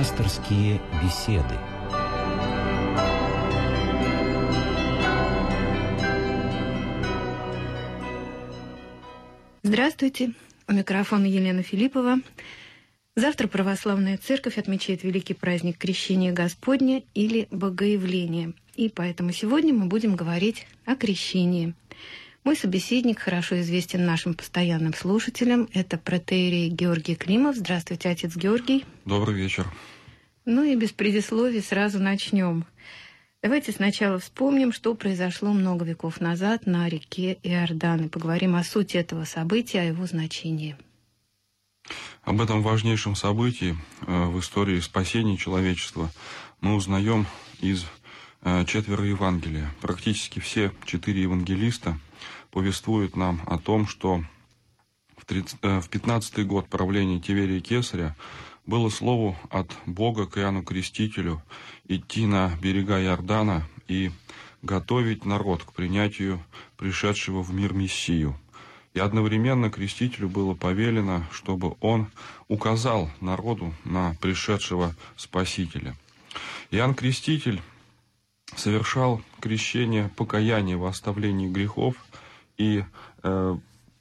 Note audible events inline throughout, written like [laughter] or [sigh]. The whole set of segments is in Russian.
Пасторские беседы. Здравствуйте. У микрофона Елена Филиппова. Завтра Православная Церковь отмечает великий праздник Крещения Господня или Богоявления. И поэтому сегодня мы будем говорить о крещении. Мой собеседник хорошо известен нашим постоянным слушателям. Это протеерей Георгий Климов. Здравствуйте, отец Георгий. Добрый вечер. Ну и без предисловий сразу начнем. Давайте сначала вспомним, что произошло много веков назад на реке Иордан, и поговорим о сути этого события, о его значении. Об этом важнейшем событии э, в истории спасения человечества мы узнаем из э, четверо Евангелия. Практически все четыре евангелиста повествуют нам о том, что в 15-й э, год правления Тиверия Кесаря было слову от Бога к Иоанну Крестителю идти на берега Иордана и готовить народ к принятию пришедшего в мир Мессию. И одновременно Крестителю было повелено, чтобы он указал народу на пришедшего Спасителя. Иоанн Креститель совершал крещение покаяния в оставлении грехов и э,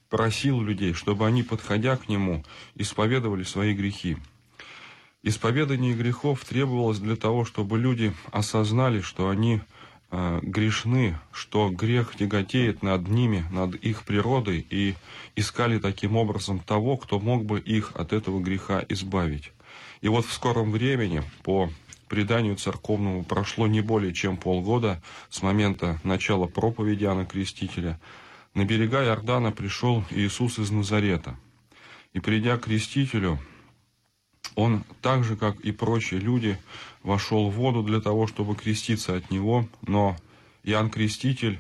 просил людей, чтобы они, подходя к нему, исповедовали свои грехи. Исповедание грехов требовалось для того, чтобы люди осознали, что они э, грешны, что грех тяготеет над ними, над их природой, и искали таким образом того, кто мог бы их от этого греха избавить. И вот в скором времени, по преданию церковному, прошло не более чем полгода с момента начала проповеди Иоанна Крестителя, на берега Иордана пришел Иисус из Назарета. И придя к Крестителю, он так же, как и прочие люди, вошел в воду для того, чтобы креститься от него, но Иоанн Креститель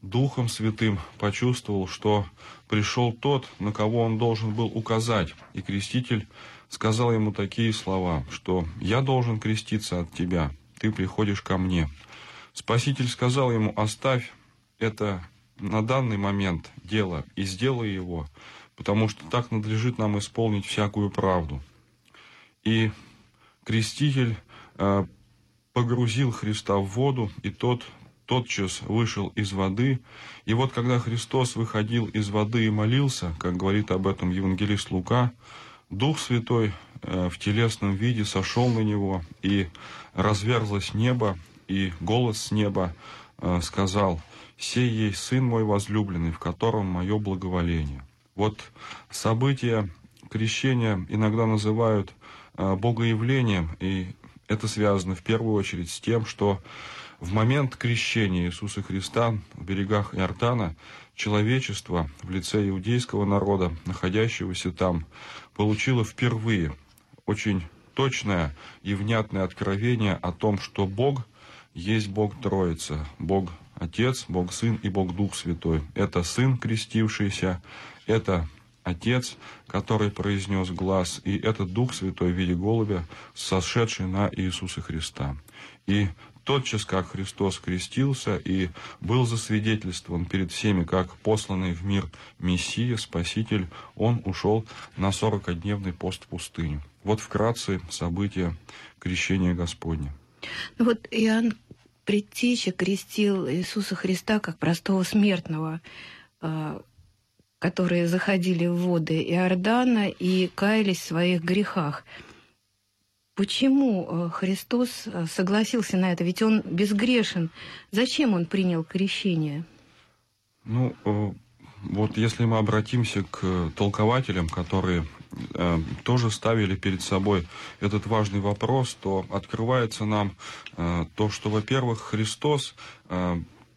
Духом Святым почувствовал, что пришел тот, на кого он должен был указать, и Креститель сказал ему такие слова, что «Я должен креститься от тебя, ты приходишь ко мне». Спаситель сказал ему «Оставь это на данный момент дело и сделай его, потому что так надлежит нам исполнить всякую правду». И креститель э, погрузил Христа в воду, и тот тотчас вышел из воды. И вот когда Христос выходил из воды и молился, как говорит об этом евангелист Лука, Дух Святой э, в телесном виде сошел на него, и разверзлось небо, и голос с неба э, сказал, «Сей есть Сын мой возлюбленный, в котором мое благоволение». Вот события крещения иногда называют богоявлением, и это связано в первую очередь с тем, что в момент крещения Иисуса Христа в берегах Иордана человечество в лице иудейского народа, находящегося там, получило впервые очень точное и внятное откровение о том, что Бог есть Бог Троица, Бог Отец, Бог Сын и Бог Дух Святой. Это Сын крестившийся, это Отец, который произнес глаз, и этот Дух Святой в виде голубя, сошедший на Иисуса Христа. И тотчас, как Христос крестился и был засвидетельствован перед всеми, как посланный в мир Мессия, Спаситель, он ушел на сорокодневный пост в пустыню. Вот вкратце события крещения Господня. Ну вот Иоанн Предтеча крестил Иисуса Христа как простого смертного. Которые заходили в воды Иордана и каялись в своих грехах. Почему э, Христос э, согласился на это? Ведь он безгрешен. Зачем он принял крещение? Ну, э, вот если мы обратимся к толкователям, которые тоже ставили перед собой этот важный вопрос, то открывается нам то, что, во-первых, Христос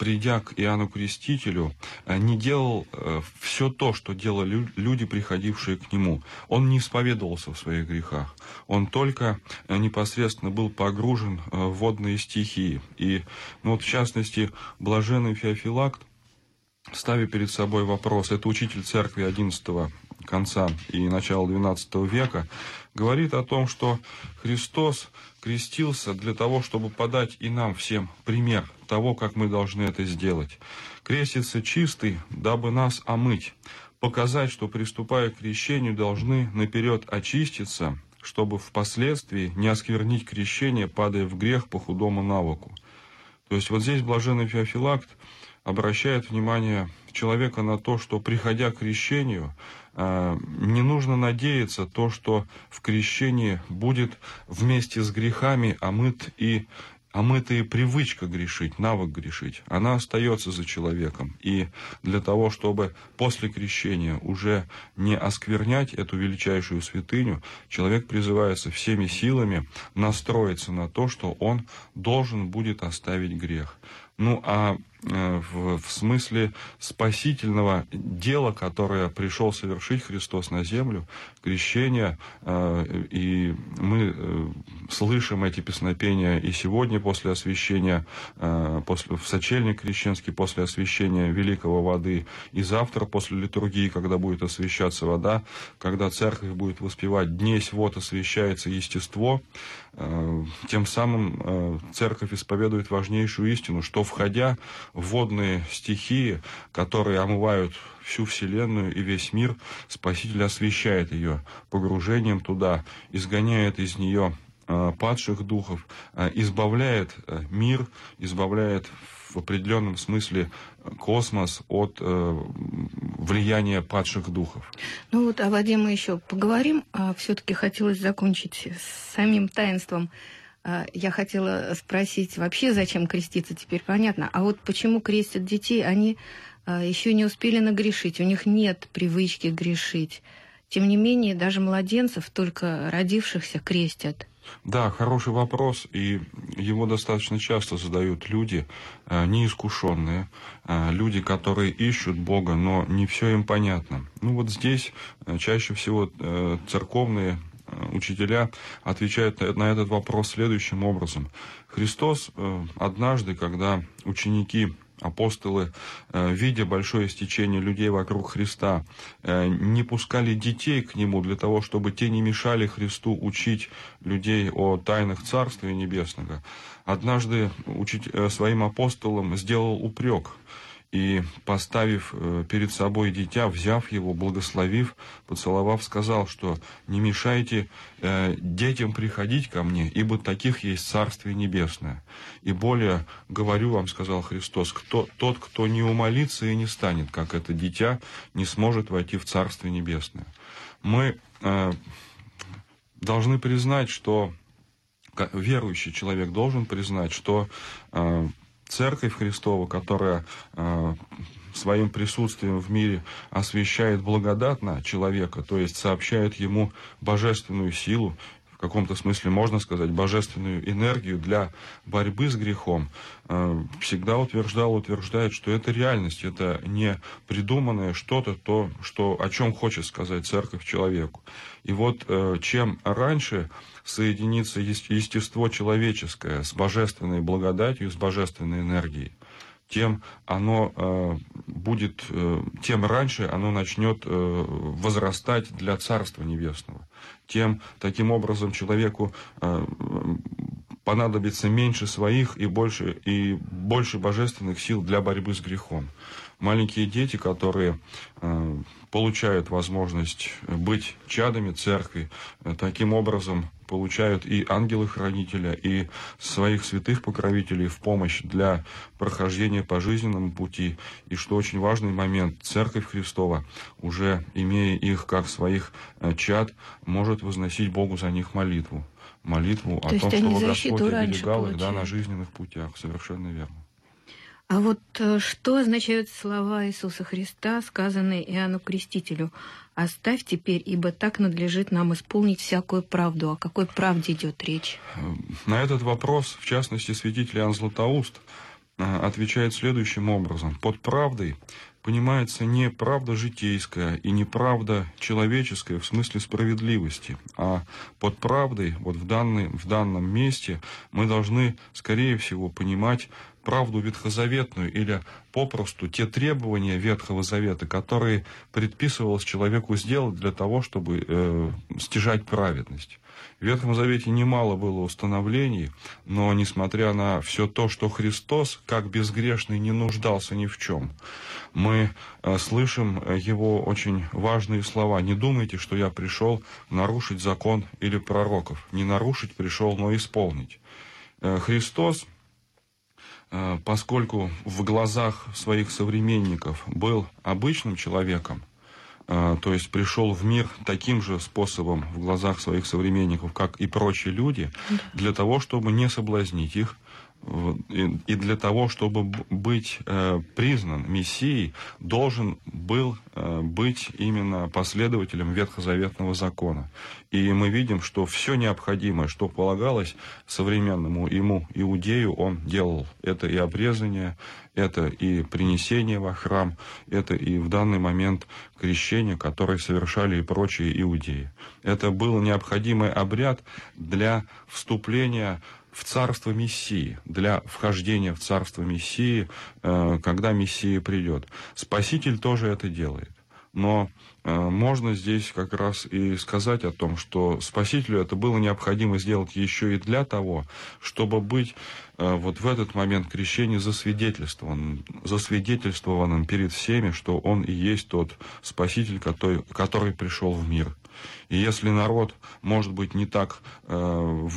придя к Иоанну Крестителю, э, не делал э, все то, что делали люди, приходившие к нему. Он не исповедовался в своих грехах. Он только э, непосредственно был погружен в водные стихии. И, ну вот, в частности, блаженный Феофилакт, ставя перед собой вопрос, это учитель церкви XI конца и начала XII века, говорит о том, что Христос крестился для того, чтобы подать и нам всем пример того, как мы должны это сделать. Крестится чистый, дабы нас омыть, показать, что, приступая к крещению, должны наперед очиститься, чтобы впоследствии не осквернить крещение, падая в грех по худому навыку. То есть вот здесь блаженный Феофилакт обращает внимание человека на то, что приходя к крещению, э, не нужно надеяться то, что в крещении будет вместе с грехами омыт и омытая привычка грешить, навык грешить, она остается за человеком. И для того, чтобы после крещения уже не осквернять эту величайшую святыню, человек призывается всеми силами настроиться на то, что он должен будет оставить грех. Ну а в, в смысле спасительного дела, которое пришел совершить Христос на землю, крещение, э, и мы э, слышим эти песнопения и сегодня после освящения, после, в сочельник крещенский после освящения великого воды, и завтра после литургии, когда будет освящаться вода, когда церковь будет воспевать «Днесь вот освящается естество», тем самым церковь исповедует важнейшую истину, что входя водные стихии, которые омывают всю Вселенную и весь мир, Спаситель освещает ее погружением туда, изгоняет из нее э, падших духов, э, избавляет э, мир, избавляет в определенном смысле космос от влияния падших духов. Ну вот о воде мы еще поговорим, а все-таки хотелось закончить с самим таинством а, я хотела спросить вообще, зачем креститься, теперь понятно. А вот почему крестят детей, они а, еще не успели нагрешить, у них нет привычки грешить. Тем не менее, даже младенцев, только родившихся, крестят. Да, хороший вопрос, и его достаточно часто задают люди, а, неискушенные, люди, которые ищут Бога, но не все им понятно. Ну вот здесь чаще всего церковные учителя отвечают на этот вопрос следующим образом. Христос однажды, когда ученики апостолы, э, видя большое стечение людей вокруг Христа, не пускали детей к Нему для того, чтобы те не мешали Христу учить людей о тайнах Царствия Небесного. Однажды своим апостолам сделал упрек – и, поставив э, перед собой дитя, взяв его, благословив, поцеловав, сказал, что не мешайте э, детям приходить ко мне, ибо таких есть Царствие Небесное. И более говорю вам, сказал Христос, кто, тот, кто не умолится и не станет, как это дитя, не сможет войти в Царствие Небесное. Мы э, должны признать, что верующий человек должен признать, что э, Церковь Христова, которая э, своим присутствием в мире освещает благодатно человека, то есть сообщает ему божественную силу, каком-то смысле можно сказать, божественную энергию для борьбы с грехом, э, всегда утверждал, утверждает, что это реальность, это не придуманное что-то, то, что, о чем хочет сказать церковь человеку. И вот э, чем раньше соединится естество человеческое с божественной благодатью, с божественной энергией, тем оно э, будет, э, тем раньше оно начнет э, возрастать для Царства Небесного. Тем таким образом человеку э, понадобится меньше своих и больше, и больше божественных сил для борьбы с грехом. Маленькие дети, которые э, получают возможность быть чадами церкви, э, таким образом получают и ангелы-хранителя, и своих святых покровителей в помощь для прохождения по жизненному пути. И что очень важный момент, Церковь Христова, уже имея их как своих э, чад, может возносить Богу за них молитву. Молитву То о том, что Господь оберегал их да, на жизненных путях. Совершенно верно. А вот э, что означают слова Иисуса Христа, сказанные Иоанну Крестителю? «Оставь теперь, ибо так надлежит нам исполнить всякую правду». О какой правде идет речь? На этот вопрос, в частности, святитель Иоанн Златоуст э, отвечает следующим образом. Под правдой понимается не правда житейская и не правда человеческая в смысле справедливости, а под правдой вот в, данной, в данном месте мы должны, скорее всего, понимать правду ветхозаветную или попросту те требования Ветхого Завета, которые предписывалось человеку сделать для того, чтобы э, стяжать праведность. В Ветхом Завете немало было установлений, но несмотря на все то, что Христос, как безгрешный, не нуждался ни в чем, мы э, слышим его очень важные слова. «Не думайте, что я пришел нарушить закон или пророков. Не нарушить пришел, но исполнить». Э, Христос, э, поскольку в глазах своих современников был обычным человеком, то есть пришел в мир таким же способом в глазах своих современников, как и прочие люди, для того, чтобы не соблазнить их, и для того, чтобы быть э, признан Мессией, должен был э, быть именно последователем ветхозаветного закона. И мы видим, что все необходимое, что полагалось современному ему иудею, он делал. Это и обрезание, это и принесение во храм, это и в данный момент крещение, которое совершали и прочие иудеи. Это был необходимый обряд для вступления в царство Мессии, для вхождения в царство Мессии, э, когда Мессия придет. Спаситель тоже это делает. Но э, можно здесь как раз и сказать о том, что Спасителю это было необходимо сделать еще и для того, чтобы быть э, вот в этот момент крещения засвидетельствованным, засвидетельствованным перед всеми, что Он и есть тот Спаситель, который, который пришел в мир. И если народ, может быть, не так э,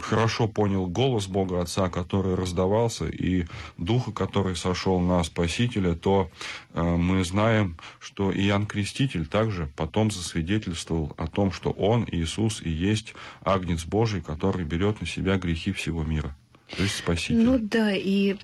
хорошо понял голос Бога Отца, который раздавался, и Духа, который сошел на Спасителя, то э, мы знаем, что Иоанн Креститель также потом засвидетельствовал о том, что Он, Иисус, и есть Агнец Божий, который берет на себя грехи всего мира. То есть Спаситель. Ну да, и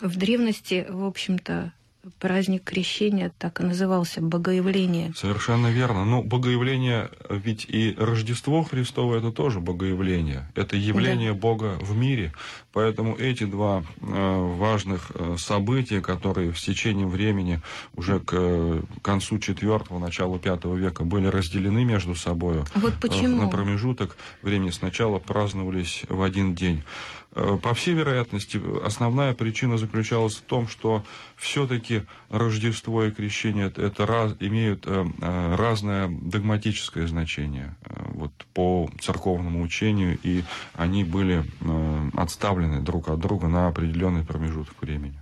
в древности, в общем-то, праздник крещения так и назывался Богоявление. Совершенно верно. Ну, Богоявление, ведь и Рождество Христово это тоже Богоявление. Это явление да. Бога в мире. Поэтому эти два э, важных э, события, которые в течение времени уже к э, концу IV, началу V века были разделены между собой. Вот почему? На промежуток времени сначала праздновались в один день. Э, по всей вероятности, основная причина заключалась в том, что все-таки Рождество и крещение это раз, имеют э, э, разное догматическое значение вот, по церковному учению, и они были отставлены друг от друга на определенный промежуток времени.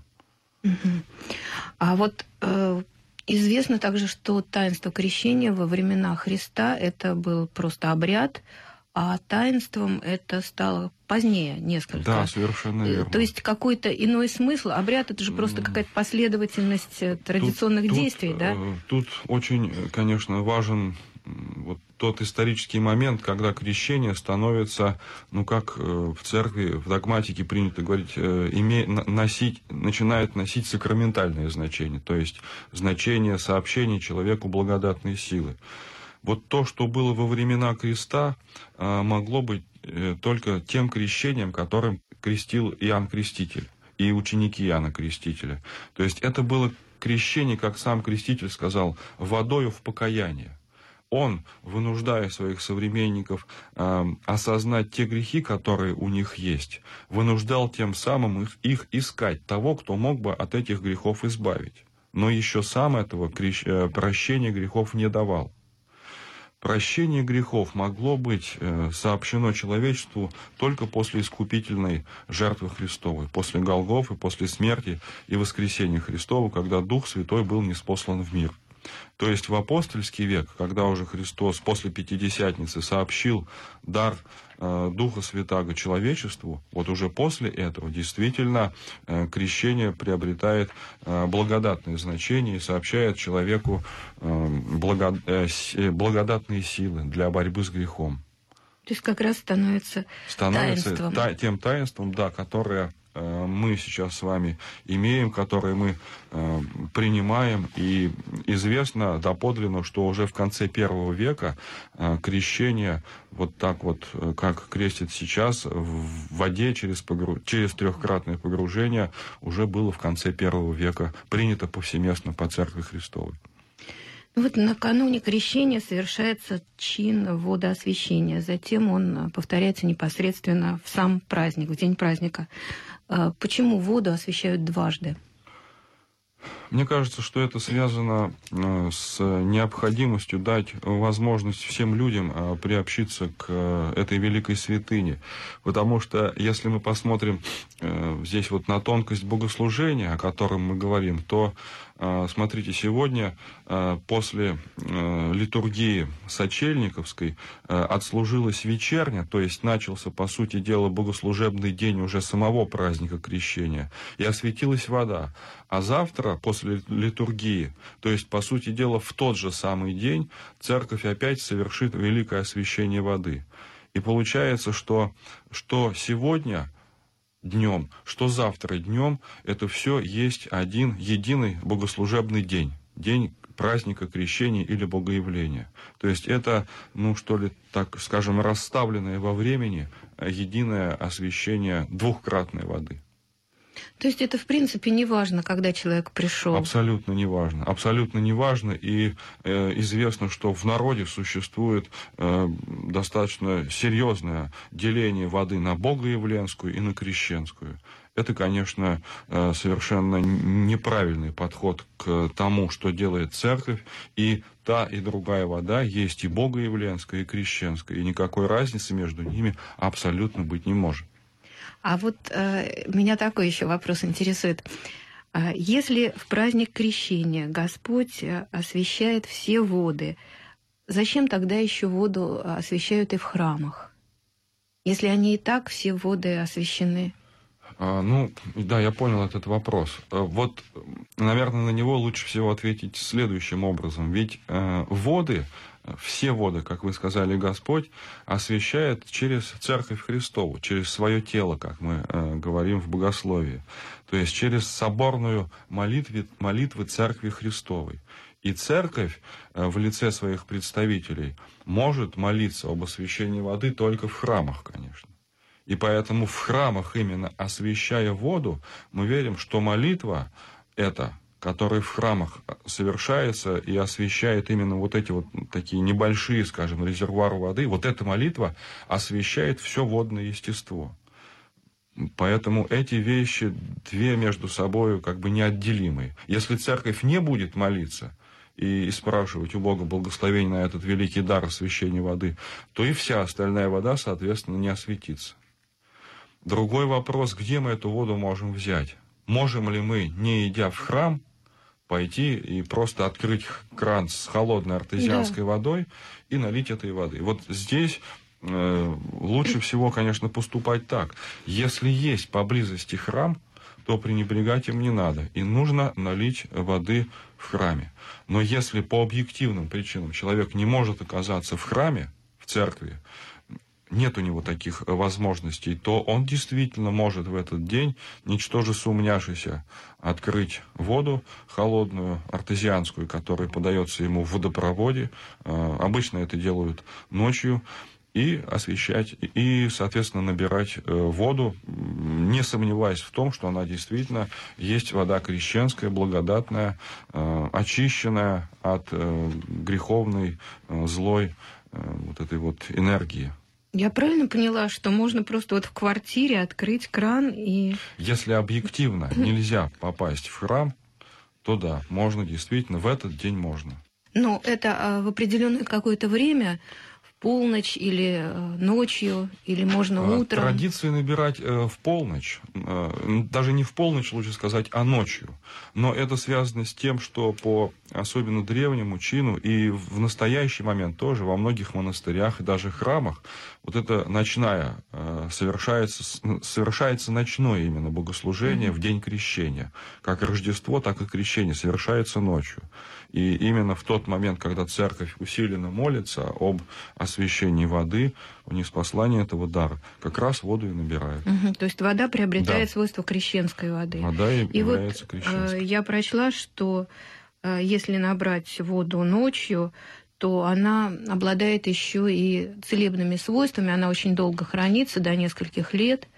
А вот известно также, что таинство крещения во времена Христа это был просто обряд, а таинством это стало позднее несколько. Да, совершенно э, верно. То есть какой-то иной смысл. Обряд это же просто какая-то последовательность э, традиционных тут, действий, тут, да? Тут очень, конечно, важен вот тот исторический момент, когда крещение становится, ну как э, в церкви, в догматике принято говорить, име, носить, начинает носить сакраментальное значение, то есть значение сообщения человеку благодатной силы. Вот то, что было во времена креста, а, могло быть э, только тем крещением, которым крестил Иоанн Креститель и ученики Иоанна Крестителя. То есть это было крещение, как сам Креститель сказал, водою в покаяние. Он, вынуждая своих современников э, осознать те грехи, которые у них есть, вынуждал тем самым их, их искать того, кто мог бы от этих грехов избавить. Но еще сам этого крещ... Э, прощения грехов не давал. Прощение грехов могло быть э, сообщено человечеству только после искупительной жертвы Христовой, после Голгофы, после смерти и воскресения Христова, когда Дух Святой был неспослан в мир. То есть в апостольский век, когда уже Христос после Пятидесятницы сообщил дар э, Духа Святаго человечеству, вот уже после этого действительно э, крещение приобретает э, благодатное значение и сообщает человеку э, благо, благодатные силы для борьбы с грехом. То есть как раз становится, становится таинством. Та, тем таинством, да, которое мы сейчас с вами имеем, которые мы э, принимаем. И известно доподлинно, что уже в конце первого века э, крещение вот так вот, как крестит сейчас, в воде через, погру... через трехкратное погружение уже было в конце первого века принято повсеместно по Церкви Христовой. Вот накануне крещения совершается чин водоосвящения. Затем он повторяется непосредственно в сам праздник, в день праздника. А почему воду освещают дважды? Мне кажется, что это связано э, с необходимостью дать возможность всем людям э, приобщиться к э, этой великой святыне. Потому что если мы посмотрим здесь вот на тонкость богослужения, о котором мы говорим, то смотрите, сегодня после литургии Сочельниковской отслужилась вечерня, то есть начался, по сути дела, богослужебный день уже самого праздника Крещения, и осветилась вода. А завтра, после литургии, то есть, по сути дела, в тот же самый день, церковь опять совершит великое освящение воды. И получается, что, что сегодня днем, что завтра днем, это все есть один единый богослужебный день. День праздника крещения или богоявления. То есть это, ну что ли, так скажем, расставленное во времени единое освящение двухкратной воды. То есть это, в принципе, не важно, когда человек пришел? Абсолютно не важно. Абсолютно не важно. И э, известно, что в народе существует э, достаточно серьезное деление воды на богоявленскую и на крещенскую. Это, конечно, э, совершенно неправильный подход к тому, что делает церковь. И та, и другая вода есть и богоявленская, и крещенская. И никакой разницы между ними абсолютно быть не может. А вот э, меня такой еще вопрос интересует. А если в праздник Крещения Господь э, освещает все воды, зачем тогда еще воду освещают и в храмах? Если они и так все воды освещены? А, ну, да, я понял этот вопрос. Э, вот, наверное, на него лучше всего ответить следующим образом. Ведь э, воды все воды, как вы сказали, Господь освещает через Церковь Христову, через свое тело, как мы э, говорим в богословии, то есть через соборную молитву, молитвы Церкви Христовой. И Церковь э, в лице своих представителей может молиться об освящении воды только в храмах, конечно. И поэтому в храмах, именно освещая воду, мы верим, что молитва эта который в храмах совершается и освещает именно вот эти вот такие небольшие, скажем, резервуары воды, вот эта молитва освещает все водное естество. Поэтому эти вещи две между собой как бы неотделимые. Если церковь не будет молиться и спрашивать у Бога благословения на этот великий дар освящения воды, то и вся остальная вода, соответственно, не осветится. Другой вопрос, где мы эту воду можем взять? Можем ли мы, не идя в храм, пойти и просто открыть кран с холодной артезианской да. водой и налить этой воды. Вот здесь э, лучше всего, конечно, поступать так. Если есть поблизости храм, то пренебрегать им не надо. И нужно налить воды в храме. Но если по объективным причинам человек не может оказаться в храме, в церкви, нет у него таких э, возможностей, то он действительно может в этот день, ничтоже сумняшися, открыть воду холодную, артезианскую, которая подается ему в водопроводе. Э, обычно это делают ночью и освещать, и, соответственно, набирать э, воду, не сомневаясь в том, что она действительно есть вода крещенская, благодатная, очищенная от греховной, злой вот этой вот энергии. Я правильно поняла, что можно просто вот в квартире открыть кран и... Если объективно нельзя попасть в храм, то да, можно действительно, в этот день можно. Но это а, в определенное какое-то время полночь или э, ночью, или можно а, утром? Традиции набирать э, в полночь. Э, даже не в полночь, лучше сказать, а ночью. Но это связано с тем, что по особенно древнему чину и в настоящий момент тоже во многих монастырях и даже храмах вот это ночная совершается, совершается ночное именно богослужение mm-hmm. в день крещения. Как Рождество, так и крещение совершается ночью. И именно в тот момент, когда церковь усиленно молится об освящении воды, у них спаслание этого дара, как раз воду и набирают. Угу, то есть вода приобретает да. свойства крещенской воды. Вода и, и является вот, э, крещенской. Я прочла, что э, если набрать воду ночью, то она обладает еще и целебными свойствами, она очень долго хранится, до нескольких лет.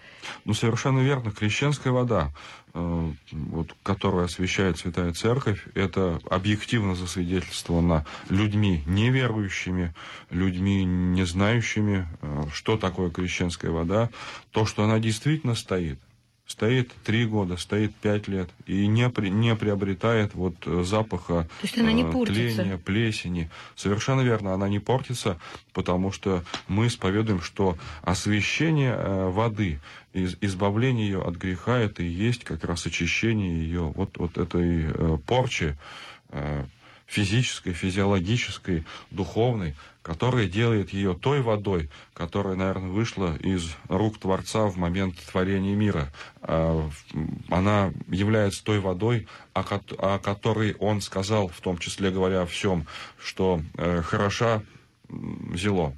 Ну, совершенно верно. Крещенская вода, э, вот, которую освещает Святая Церковь, это объективно засвидетельствовано людьми неверующими, людьми, не знающими, э, что такое крещенская вода. То, что она действительно стоит стоит три года, стоит пять лет и не, при, не приобретает вот э, запаха То есть она не э, портится. тления, плесени. Совершенно верно, она не портится, потому что мы исповедуем, что освещение э, воды, из, избавление ее от греха, это и есть как раз очищение ее вот, вот этой порчи, физической, физиологической, духовной, которая делает ее той водой, которая, наверное, вышла из рук Творца в момент творения мира. А, она является той водой, о которой он сказал, в том числе говоря о всем, что э, хороша зело.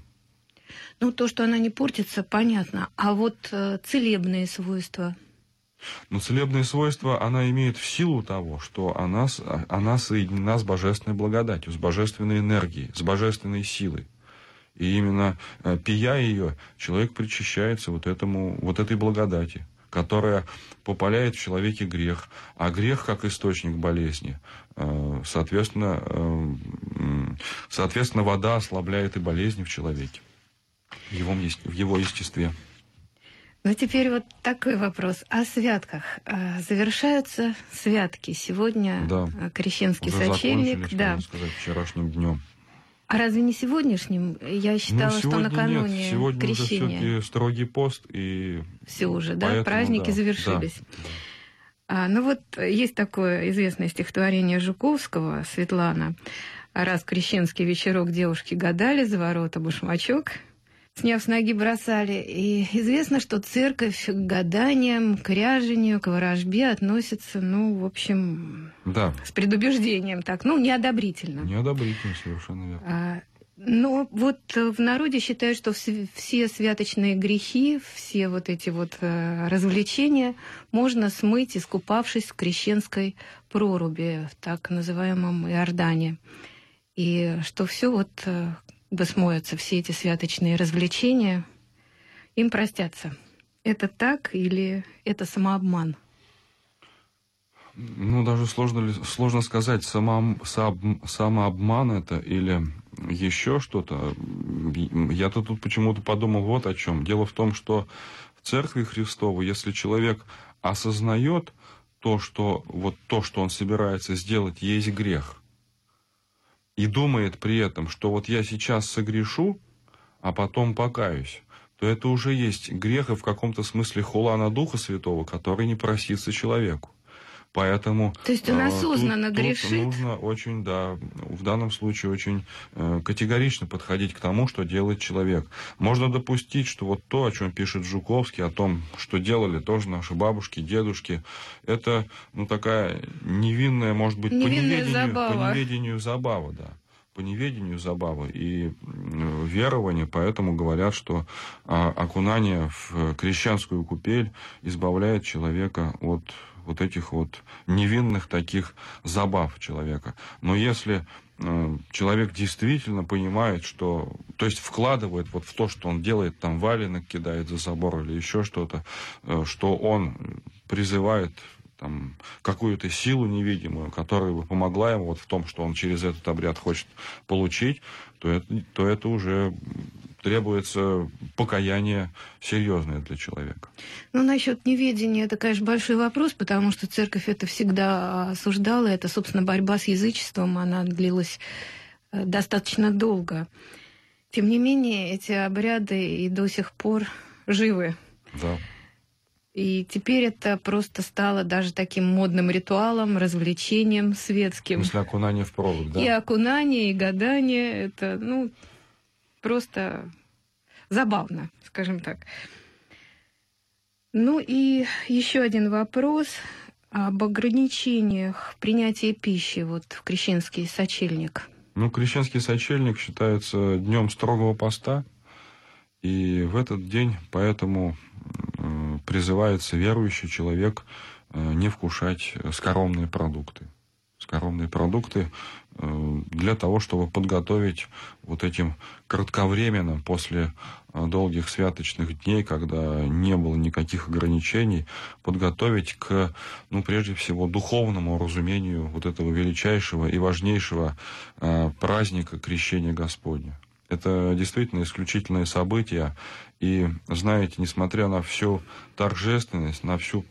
Ну, то, что она не портится, понятно. А вот э, целебные свойства – но целебные свойства она имеет в силу того, что она, она соединена с божественной благодатью, с божественной энергией, с божественной силой. И именно э, пия ее, человек причащается вот, этому, вот этой благодати, которая попаляет в человеке грех. А грех как источник болезни, э, соответственно, э, соответственно вода ослабляет и болезни в человеке, в его, в его естестве. Ну, теперь вот такой вопрос. О святках. А, завершаются святки. Сегодня да. А, крещенский Уже сочельник. Да. сказать, вчерашним днем. А разве не сегодняшним? Я ну, считала, ну, что накануне нет. Сегодня крещения. уже строгий пост и все уже, да, поэтому, праздники да, завершились. Да. А, ну вот есть такое известное стихотворение Жуковского Светлана. Раз крещенский вечерок девушки гадали за ворота башмачок, сняв с ноги, бросали. И известно, что церковь к гаданиям, к ряжению, к ворожбе относится, ну, в общем, да. с предубеждением так, ну, неодобрительно. Неодобрительно, совершенно верно. А, но вот в народе считают, что все святочные грехи, все вот эти вот э, развлечения можно смыть, искупавшись в крещенской проруби, в так называемом Иордане. И что все вот э, бы смоются все эти святочные развлечения, им простятся. Это так или это самообман? Ну, даже сложно, сложно сказать, само, сам, самообман это или еще что-то. Я-то тут почему-то подумал вот о чем. Дело в том, что в Церкви Христовой, если человек осознает то, что вот то, что он собирается сделать, есть грех, и думает при этом, что вот я сейчас согрешу, а потом покаюсь, то это уже есть грех и в каком-то смысле хула на Духа Святого, который не просится человеку. Поэтому... То есть он осознанно тут, грешит? Тут нужно очень, да, в данном случае очень э, категорично подходить к тому, что делает человек. Можно допустить, что вот то, о чем пишет Жуковский, о том, что делали тоже наши бабушки, дедушки, это, ну, такая невинная, может быть, невинная по неведению, забава. по неведению забава, да по неведению забавы и верования, поэтому говорят, что а, окунание в крещенскую купель избавляет человека от вот этих вот невинных таких забав человека. Но если э, человек действительно понимает, что, то есть вкладывает вот в то, что он делает, там валенок кидает за забор или еще что-то, э, что он призывает там, какую-то силу невидимую, которая бы помогла ему вот в том, что он через этот обряд хочет получить, то это, то это уже требуется покаяние серьезное для человека. Ну, насчет неведения, это, конечно, большой вопрос, потому что церковь это всегда осуждала. Это, собственно, борьба с язычеством, она длилась э, достаточно долго. Тем не менее, эти обряды и до сих пор живы. Да. И теперь это просто стало даже таким модным ритуалом, развлечением светским. В смысле окунание в провод, да? И окунание, и гадание. Это, ну, просто забавно, скажем так. Ну и еще один вопрос об ограничениях принятия пищи вот в крещенский сочельник. Ну, крещенский сочельник считается днем строгого поста, и в этот день поэтому призывается верующий человек э, не вкушать скоромные продукты коровные продукты для того, чтобы подготовить вот этим кратковременным после э, долгих святочных дней, когда не было никаких ограничений, подготовить к, ну, прежде всего, духовному разумению вот этого величайшего и важнейшего э, праздника Крещения Господня. Это действительно исключительное событие. И, знаете, несмотря на всю торжественность, на всю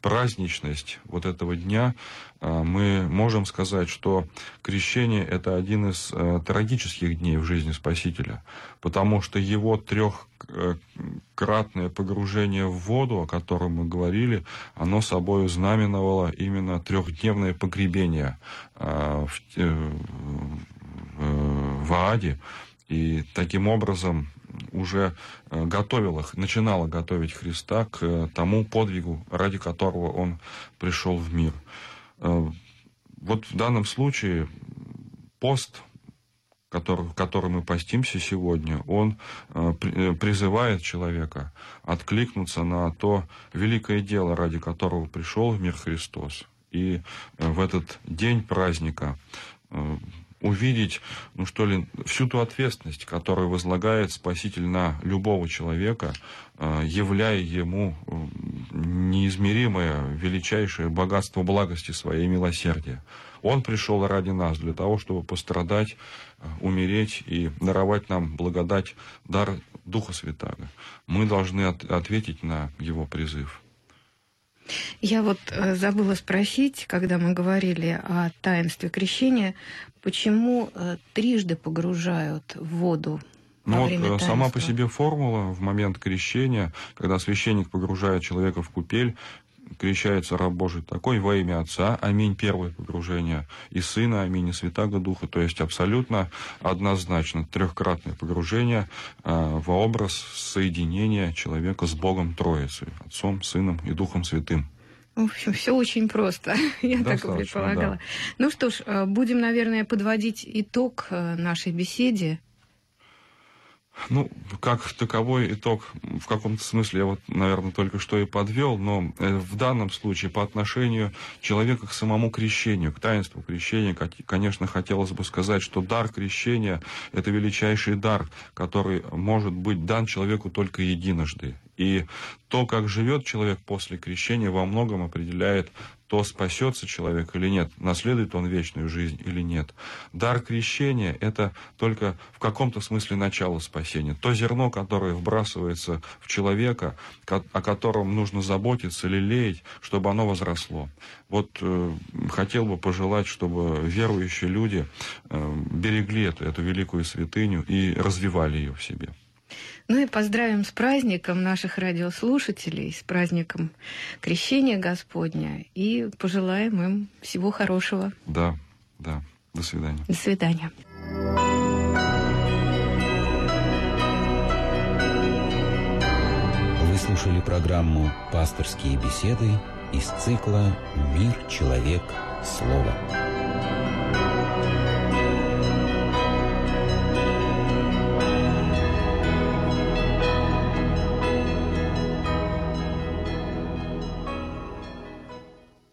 праздничность вот этого дня, э, мы можем сказать, что крещение – это один из э, трагических дней в жизни Спасителя, потому что его трехкратное погружение в воду, о котором мы говорили, оно собой знаменовало именно трехдневное погребение в, в Ааде, и таким образом уже э, готовил их, начинала готовить Христа к э, тому подвигу, ради которого он пришел в мир. Э, вот в данном случае пост, который, в котором мы постимся сегодня, он призывает человека откликнуться на то великое дело, ради которого пришел в мир Христос. И в этот день праздника увидеть, ну что ли, всю ту ответственность, которую возлагает Спаситель на любого человека, э, являя ему неизмеримое, величайшее богатство благости своей милосердия. Он пришел ради нас, для того, чтобы пострадать, э, умереть и даровать нам благодать, дар Духа Святаго. Мы должны от, ответить на его призыв. Я вот э, забыла спросить, когда мы говорили о таинстве крещения, почему э, трижды погружают в воду ну вот э, сама по себе формула в момент крещения, когда священник погружает человека в купель, крещается раб Божий такой во имя Отца, аминь, первое погружение, и Сына, аминь, и Святаго Духа, то есть абсолютно однозначно трехкратное погружение э, во образ соединения человека с Богом Троицей, Отцом, Сыном и Духом Святым. В общем, все очень просто. [laughs] Я Достаточно, так и предполагала. Да. Ну что ж, э, будем, наверное, подводить итог э, нашей беседе. Ну, как таковой итог, в каком-то смысле я вот, наверное, только что и подвел, но э, в данном случае по отношению человека к самому крещению, к таинству крещения, конечно, хотелось бы сказать, что дар крещения – это величайший дар, который может быть дан человеку только единожды. И то, как живет человек после крещения, во многом определяет то, спасется человек или нет, наследует он вечную жизнь или нет. Дар крещения – это только в каком-то смысле начало спасения. То зерно, которое вбрасывается в человека, о котором нужно заботиться, лелеять, чтобы оно возросло. Вот э, хотел бы пожелать, чтобы верующие люди э, берегли эту, эту великую святыню и развивали ее в себе. Ну и поздравим с праздником наших радиослушателей, с праздником Крещения Господня и пожелаем им всего хорошего. Да, да. До свидания. До свидания. Вы слушали программу «Пасторские беседы» из цикла «Мир, человек, слово».